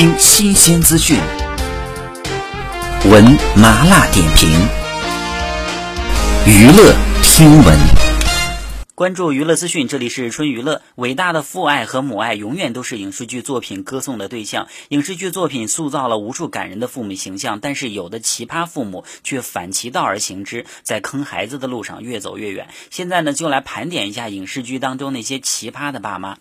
听新鲜资讯，闻麻辣点评，娱乐听闻。关注娱乐资讯，这里是春娱乐。伟大的父爱和母爱永远都是影视剧作品歌颂的对象。影视剧作品塑造了无数感人的父母形象，但是有的奇葩父母却反其道而行之，在坑孩子的路上越走越远。现在呢，就来盘点一下影视剧当中那些奇葩的爸妈。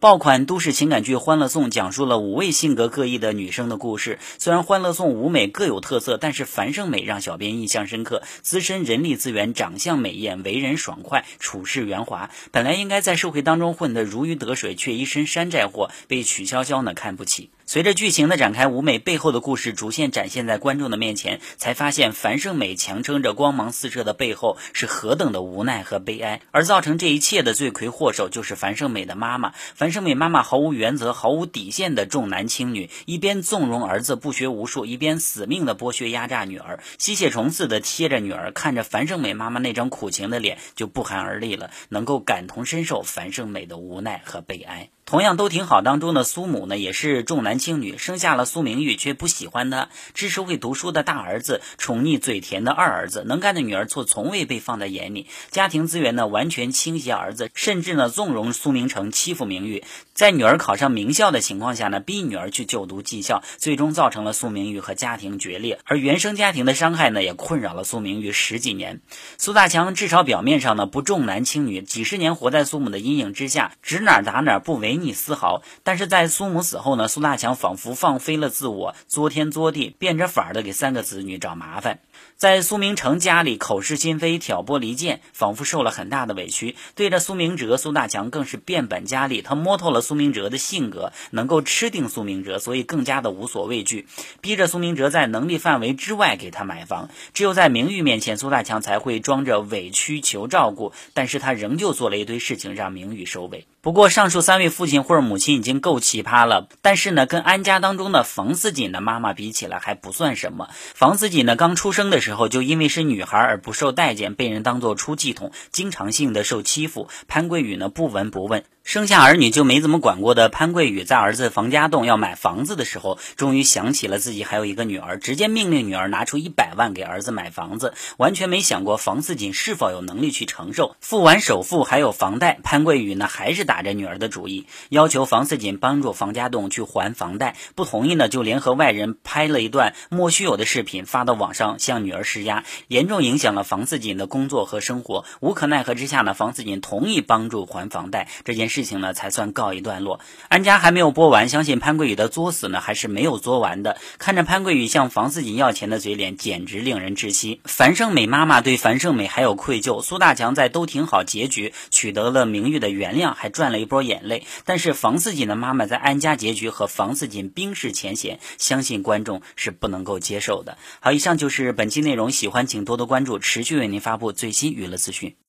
爆款都市情感剧《欢乐颂》讲述了五位性格各异的女生的故事。虽然《欢乐颂》舞美各有特色，但是樊胜美让小编印象深刻。资深人力资源，长相美艳，为人爽快，处事圆滑。本来应该在社会当中混得如鱼得水，却一身山寨货，被曲筱绡呢看不起。随着剧情的展开，舞美背后的故事逐渐展现在观众的面前，才发现樊胜美强撑着光芒四射的背后是何等的无奈和悲哀。而造成这一切的罪魁祸首就是樊胜美的妈妈。樊胜美妈妈毫无原则、毫无底线的重男轻女，一边纵容儿子不学无术，一边死命的剥削压榨女儿，吸血虫似的贴着女儿。看着樊胜美妈妈那张苦情的脸，就不寒而栗了，能够感同身受樊胜美的无奈和悲哀。同样都挺好。当中的苏母呢，也是重男轻女，生下了苏明玉，却不喜欢他。支持会读书的大儿子，宠溺嘴甜的二儿子，能干的女儿却从未被放在眼里。家庭资源呢，完全倾斜儿子，甚至呢，纵容苏明成欺负明玉。在女儿考上名校的情况下呢，逼女儿去就读技校，最终造成了苏明玉和家庭决裂。而原生家庭的伤害呢，也困扰了苏明玉十几年。苏大强至少表面上呢，不重男轻女，几十年活在苏母的阴影之下，指哪打哪，不违逆丝毫。但是在苏母死后呢，苏大强仿佛放飞了自我，作天作地，变着法儿的给三个子女找麻烦。在苏明成家里口是心非、挑拨离间，仿佛受了很大的委屈。对着苏明哲，苏大强更是变本加厉。他摸透了苏明哲的性格，能够吃定苏明哲，所以更加的无所畏惧，逼着苏明哲在能力范围之外给他买房。只有在明玉面前，苏大强才会装着委屈求照顾，但是他仍旧做了一堆事情让明玉收尾。不过上述三位父亲或者母亲已经够奇葩了，但是呢，跟安家当中的房思锦的妈妈比起来还不算什么。房思锦呢，刚出生的时候就因为是女孩而不受待见，被人当做出气筒，经常性的受欺负。潘桂宇呢，不闻不问。生下儿女就没怎么管过的潘桂宇，在儿子房家栋要买房子的时候，终于想起了自己还有一个女儿，直接命令女儿拿出一百万给儿子买房子，完全没想过房似锦是否有能力去承受。付完首付还有房贷，潘桂宇呢还是打着女儿的主意，要求房似锦帮助房家栋去还房贷，不同意呢就联合外人拍了一段莫须有的视频发到网上向女儿施压，严重影响了房似锦的工作和生活。无可奈何之下呢，房似锦同意帮助还房贷这件事。事情呢才算告一段落，安家还没有播完，相信潘桂宇的作死呢还是没有作完的。看着潘桂宇向房似锦要钱的嘴脸，简直令人窒息。樊胜美妈妈对樊胜美还有愧疚，苏大强在都挺好结局取得了名誉的原谅，还赚了一波眼泪。但是房似锦的妈妈在安家结局和房似锦冰释前嫌，相信观众是不能够接受的。好，以上就是本期内容，喜欢请多多关注，持续为您发布最新娱乐资讯。